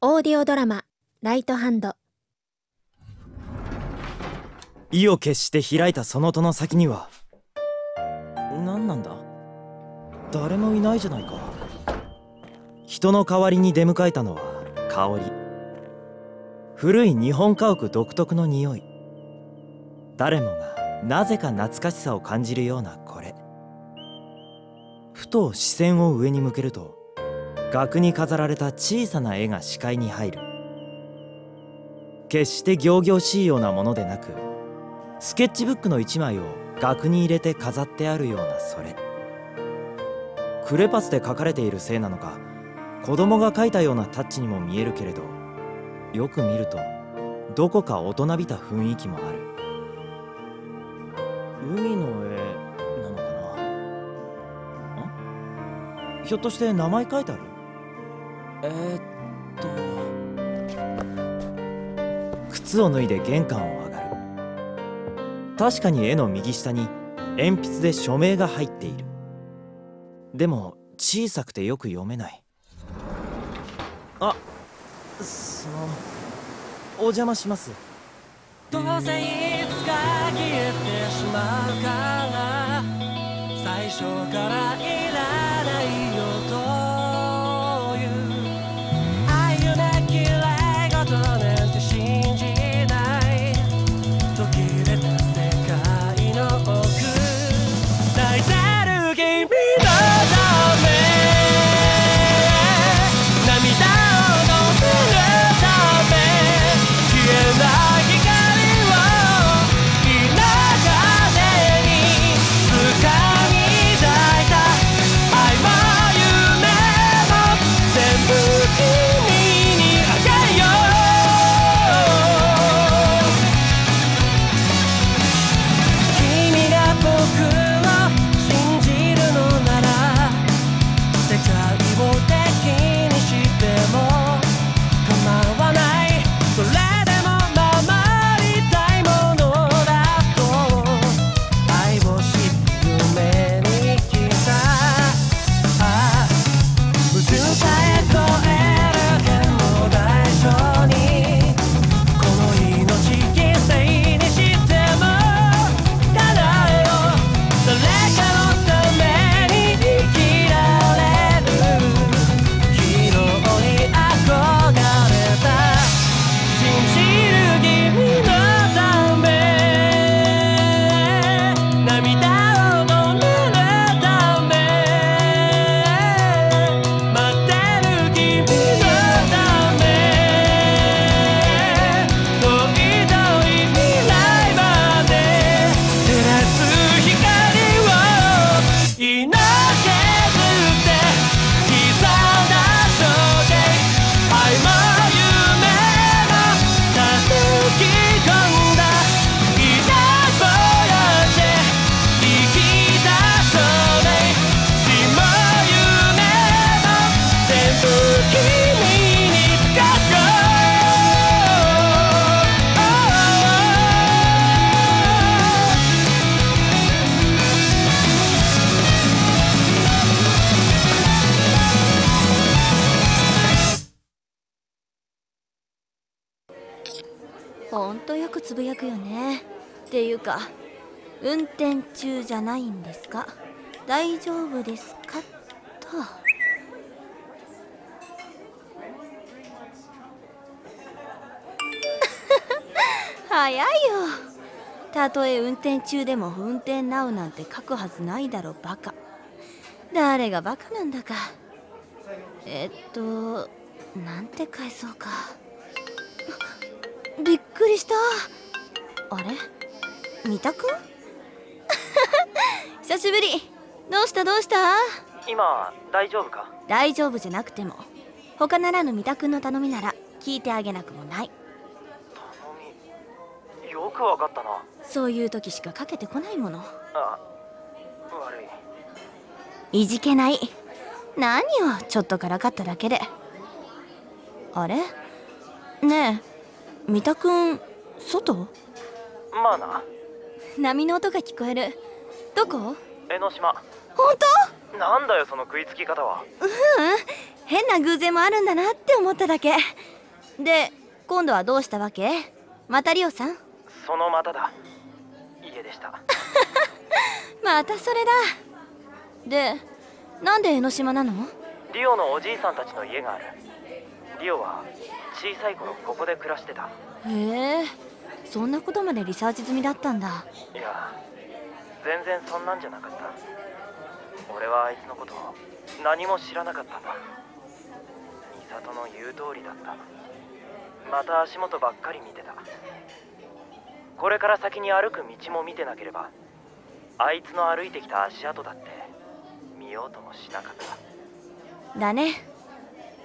オーディオドラマ「ライトハンド」意を決して開いたその戸の先には何なんだ？誰もいないじゃないか。人の代わりに出迎えたのは香り古い日本家屋独特の匂い。誰もがなぜか懐かしさを感じるようなこれ。ふと視線を上に向けると額に飾られた小さな絵が視界に入る。決して仰々しいようなものでなくスケッチブックの一枚を額に入れて飾ってあるようなそれ。クレパスで描かれているせいなのか子供が描いたようなタッチにも見えるけれどよく見るとどこか大人びた雰囲気もある。海の絵なのかな？んひょっとして名前書いてある？えー、っと。靴を脱いで玄関を上がる。確かに絵の右下に鉛筆で署名が入っている。でも小さくてよく読めない。あそのお邪魔します。どうせいつか消えてしまうから。最初からいらないほんとよくつぶやくよね。っていうか運転中じゃないんですか？大丈夫ですか？と。早いよ。たとえ運転中でも運転なうなんて書くはずないだろバカ。誰がバカなんだか。えっとなんて返そうか。びっくりした。あれ？三田くん久しぶり。どうした？どうした？今大丈夫か？大丈夫じゃなくても。他ならぬ三田くんの頼みなら聞いてあげなくもない。頼み？よくわかったな。そういう時しかかけてこないもの。あ悪い。いじけない。何よちょっとからかっただけで。あれ？ねえ三田くん外？まあな。波の音が聞こえる。どこ？江ノ島。本当？なんだよその食いつき方は。変な偶然もあるんだなって思っただけ。で今度はどうしたわけ？またリオさん？そのまただ。家でした。またそれだ。でなんで江ノ島なの？リオのおじいさんたちの家がある。リオは小さい頃ここで暮らしてた。へえそんなことまでリサーチ済みだったんだ。いや全然そんなんじゃなかった。俺はあいつのことを何も知らなかったんだ。美里の言う通りだった。また足元ばっかり見てた。これから先に歩く道も見てなければあいつの歩いてきた足跡だって見ようともしなかった。だね。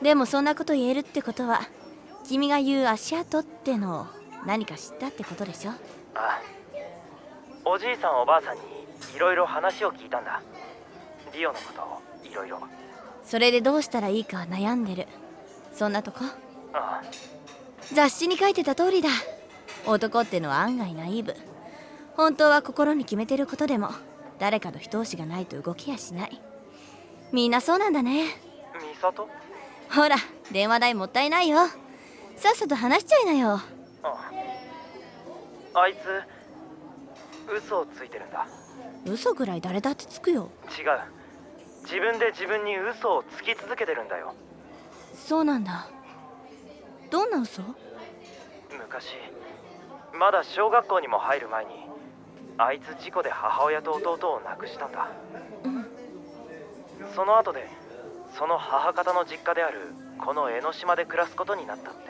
でもそんなこと言えるってことは君が言う足跡ってのを何か知ったってことでしょ？ああおじいさんおばあさんにいろいろ話を聞いたんだ。リオのことをいろいろそれでどうしたらいいか悩んでる。そんなとこ？ああ。雑誌に書いてた通りだ。男ってのは案外ナイーブ。本当は心に決めてることでも誰かの一押しがないと動きやしない。みんなそうなんだね。美里？ほら電話代もったいないよさっさと話しちゃいなよ。あああいつ嘘をついてるんだ。嘘ぐらい誰だってつくよ。違う。自分で自分に嘘をつき続けてるんだよ。そうなんだ。どんな嘘？昔まだ小学校にも入る前にあいつ事故で母親と弟を亡くしたんだ。うん。その後でその母方の実家であるこの江ノ島で暮らすことになったって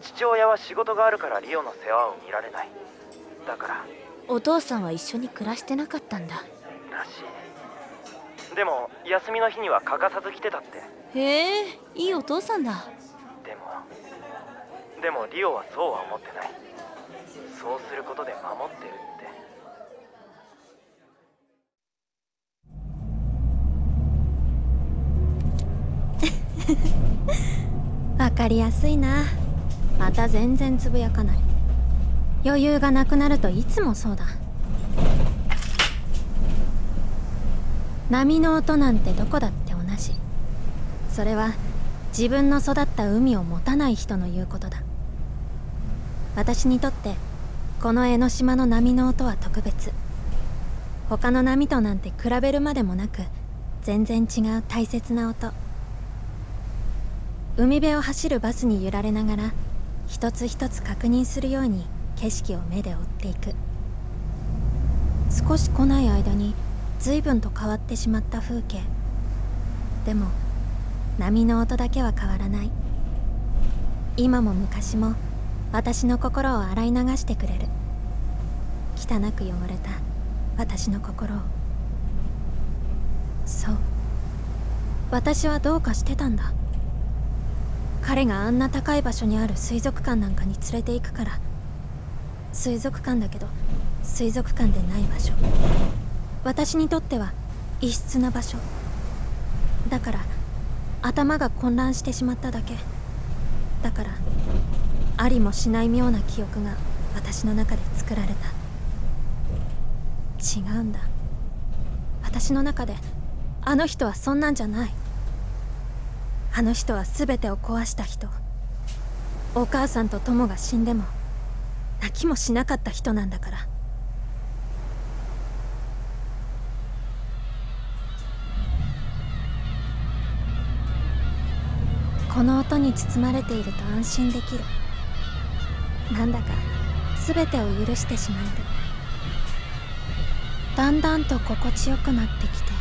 父親は仕事があるからリオの世話を見られない。だから。お父さんは一緒に暮らしてなかったんだ。らしい。でも休みの日には欠かさず来てたって。へえいいお父さんだ。でも。でもリオはそうは思ってない。そうすることで守ってるって。わかりやすいなまた全然つぶやかない。余裕がなくなるといつもそうだ。波の音なんてどこだって同じ。それは自分の育った海を持たない人の言うことだ。私にとってこの江ノ島の波の音は特別。他の波となんて比べるまでもなく全然違う大切な音。海辺を走るバスに揺られながら一つ一つ確認するように景色を目で追っていく。少し来ない間に随分と変わってしまった風景。でも波の音だけは変わらない。今も昔も私の心を洗い流してくれる。汚く汚れた私の心を。そう。私はどうかしてたんだ。彼があんな高い場所にある水族館なんかに連れて行くから。水族館だけど水族館でない場所。私にとっては異質な場所。だから頭が混乱してしまっただけ。だからありもしない妙な記憶が私の中で作られた。違うんだ。私の中であの人はそんなんじゃない。あの人は全てを壊した人。お母さんと友が死んでも泣きもしなかった人なんだから。この音に包まれていると安心できる。なんだか全てを許してしまえる。だんだんと心地よくなってきて。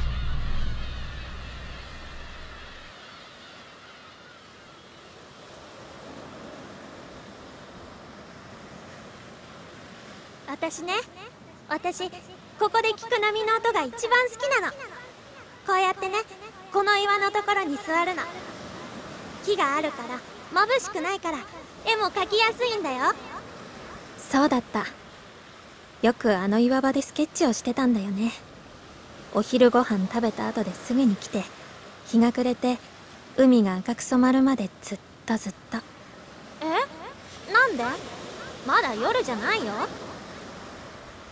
私ね。私ここで聞く波の音が一番好きなの。こうやってねこの岩のところに座るの。木があるから眩しくないから絵も描きやすいんだよ。そうだった。よくあの岩場でスケッチをしてたんだよね。お昼ご飯食べた後ですぐに来て日が暮れて海が赤く染まるまでずっとずっと。え？なんで？まだ夜じゃないよ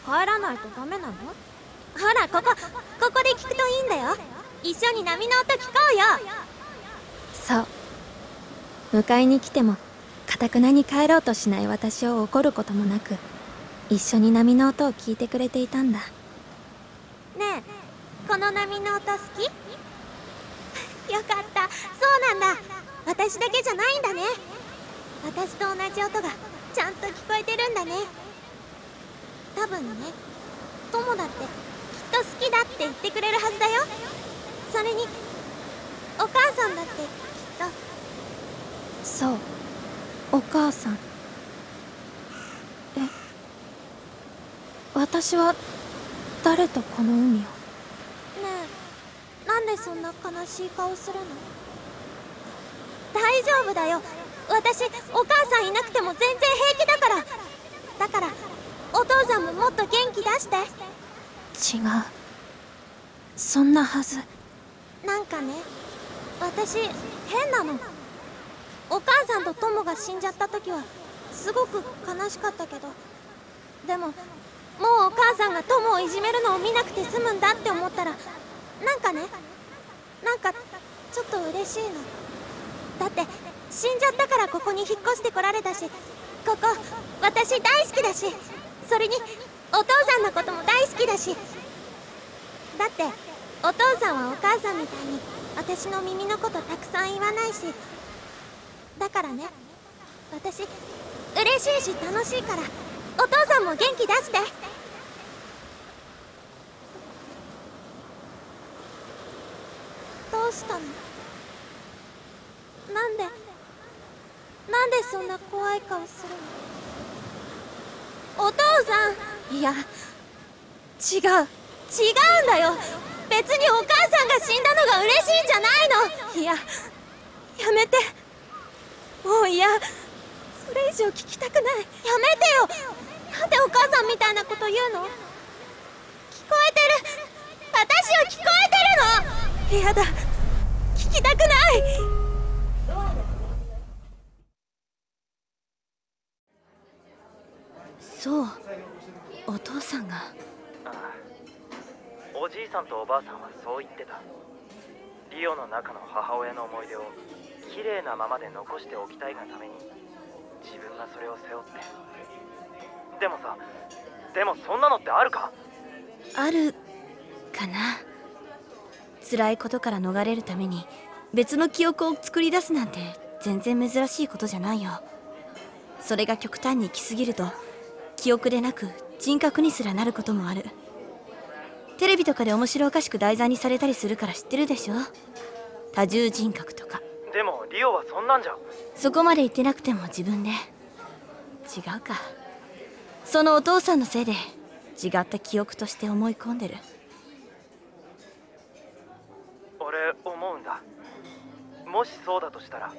帰らないとダメなの？ほらここここで聞くといいんだよ。一緒に波の音聞こうよ。そう。迎えに来てもかたくなに帰ろうとしない私を怒ることもなく一緒に波の音を聞いてくれていたんだ。ねえこの波の音好き？よかった。そうなんだ。私だけじゃないんだね。私と同じ音がちゃんと聞こえてるんだね多分ね。友だってきっと好きだって言ってくれるはずだよ。それにお母さんだってきっと。そう。お母さん。え私は誰とこの海を？ねえなんでそんな悲しい顔するの？大丈夫だよ。私お母さんいなくても全然平気だから。だからお父さんももっと元気出して。違う。そんなはず。なんかね私変なの。お母さんと友が死んじゃった時はすごく悲しかったけど。でももうお母さんが友をいじめるのを見なくて済むんだって思ったらなんかねなんかちょっと嬉しいの。だって死んじゃったからここに引っ越してこられたしここ私大好きだしそれにお父さんのことも大好きだし。だってお父さんはお母さんみたいに私の耳のことたくさん言わないし。だからね私嬉しいし楽しいからお父さんも元気出して。どうしたの？なんでなんでそんな怖い顔するの？お父さん。いや違う。違うんだよ。別にお母さんが死んだのが嬉しいんじゃないの。いややめて。もう嫌それ以上聞きたくない。やめてよ。なんでお母さんみたいなこと言うの？聞こえてる。私は聞こえてるの。嫌だ。聞きたくない。そう。お父さんが。おじいさんとおばあさんはそう言ってた。リオの中の母親の思い出を綺麗なままで残しておきたいがために自分がそれを背負って。でもさでもそんなのってあるか？あるかな。辛いことから逃れるために別の記憶を作り出すなんて全然珍しいことじゃないよ。それが極端に行き過ぎると記憶でなく人格にすらなることもある。テレビとかで面白おかしく題材にされたりするから知ってるでしょ。多重人格とか。でもリオはそんなんじゃ。そこまで言ってなくても自分で。違うか。そのお父さんのせいで違った記憶として思い込んでる。俺思うんだ。もしそうだとしたら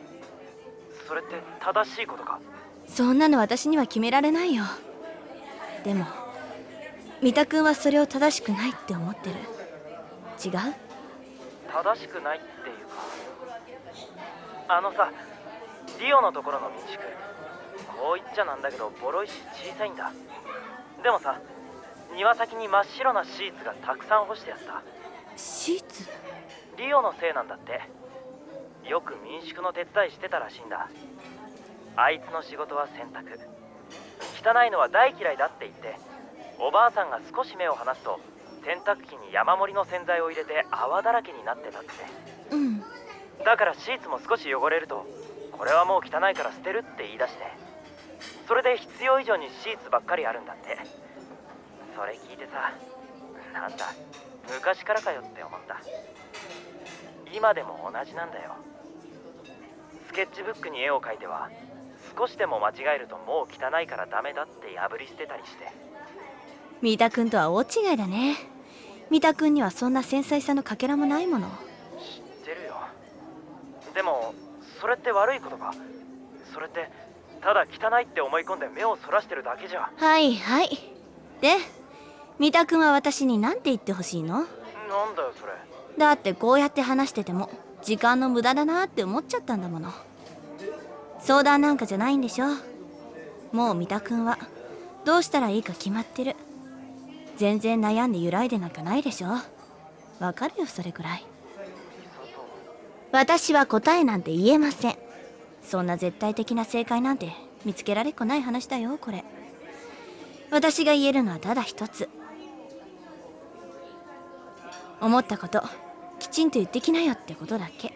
それって正しいことか？そんなの私には決められないよでも三田君はそれを正しくないって思ってる。違う？正しくないっていうかあのさリオのところの民宿こう言っちゃなんだけどボロいし小さいんだ。でもさ庭先に真っ白なシーツがたくさん干してあった。シーツ？リオのせいなんだって。よく民宿の手伝いしてたらしいんだ。あいつの仕事は洗濯汚いのは大嫌いだって言っておばあさんが少し目を離すと洗濯機に山盛りの洗剤を入れて泡だらけになってたって。うん。だからシーツも少し汚れるとこれはもう汚いから捨てるって言い出してそれで必要以上にシーツばっかりあるんだって。それ聞いてさなんだ昔からかよって思った。今でも同じなんだよ。スケッチブックに絵を描いては少しでも間違えるともう汚いからダメだって破り捨てたりして。三田君とは大違いだね。三田君にはそんな繊細さのかけらもないもの。知ってるよ。でもそれって悪いことか？それってただ汚いって思い込んで目をそらしてるだけじゃ。はいはい。で三田君は私に何て言ってほしいの？なんだよそれ。だってこうやって話してても時間の無駄だなって思っちゃったんだもの相談なんかじゃないんでしょ。もう三田君は。どうしたらいいか決まってる。全然悩んで揺らいでなんかないでしょ。わかるよそれくらい。私は答えなんて言えません。そんな絶対的な正解なんて見つけられっこない話だよこれ。私が言えるのはただ一つ。思ったこときちんと言ってきなよってことだけ。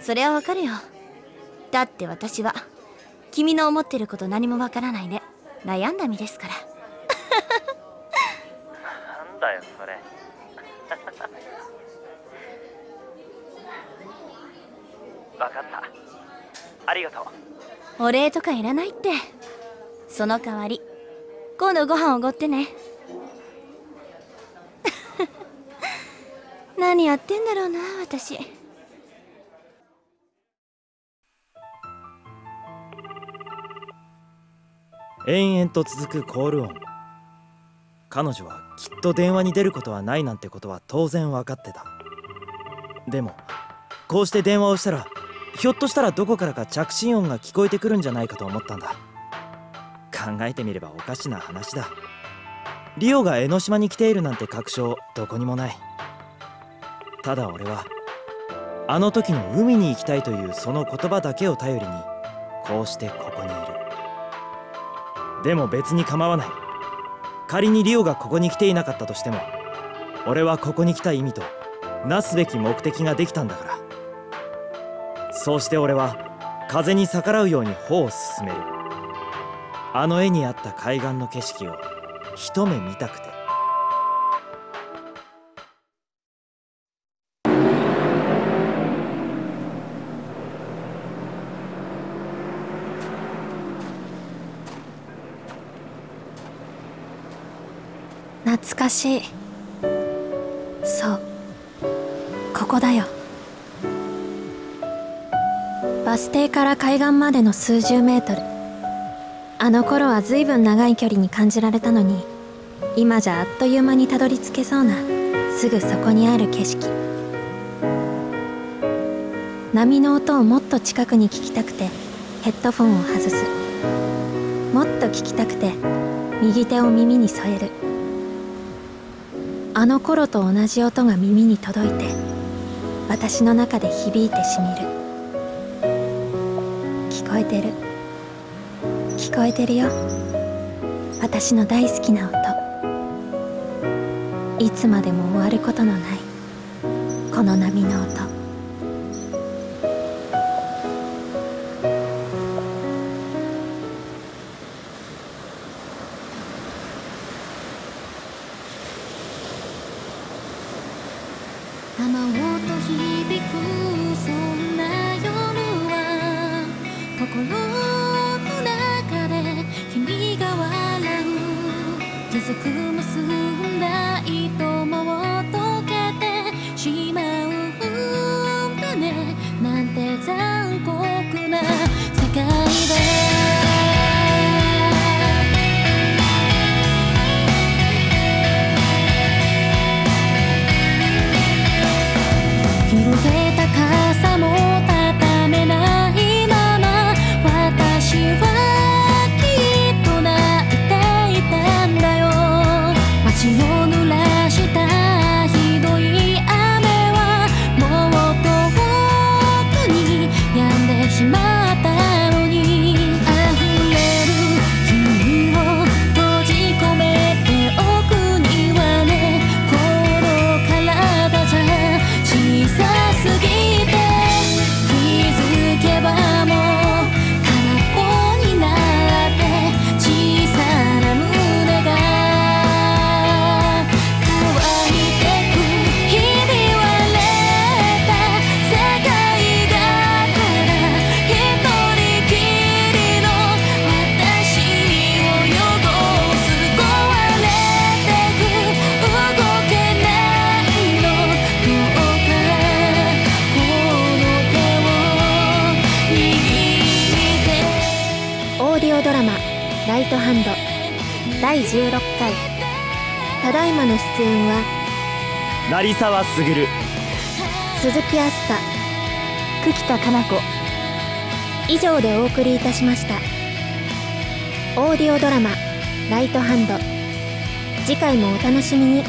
それはわかるよ。だって私は君の思ってること何もわからないで悩んだ身ですから。なんだよそれ。分かった。ありがとう。お礼とかいらないって。その代わり今度ご飯おごってね。何やってんだろうな私延々と続くコール音。彼女はきっと電話に出ることはないなんてことは当然分かってた。でもこうして電話をしたらひょっとしたらどこからか着信音が聞こえてくるんじゃないかと思ったんだ。考えてみればおかしな話だ。リオが江ノ島に来ているなんて確証どこにもない。ただ俺はあの時の海に行きたいというその言葉だけを頼りにこうしてここに。でも別に構わない。仮にリオがここに来ていなかったとしても俺はここに来た意味となすべき目的ができたんだから。そうして俺は風に逆らうように歩を進める。あの絵にあった海岸の景色を一目見たくて。懐かしい。そう。ここだよ。バス停から海岸までの数十メートル。あの頃は随分長い距離に感じられたのに今じゃあっという間にたどり着けそうなすぐそこにある景色。波の音をもっと近くに聞きたくてヘッドフォンを外す。もっと聞きたくて右手を耳に添える。あの頃と同じ音が耳に届いて私の中で響いてしみる。聞こえてる。聞こえてるよ。私の大好きな音。いつまでも終わることのないこの波の音。ライトハンド」第16回。ただいまの出演は成沢卓。鈴木あすか久喜田かな子。以上でお送りいたしました。オーディオドラマ「ライトハンド」次回もお楽しみに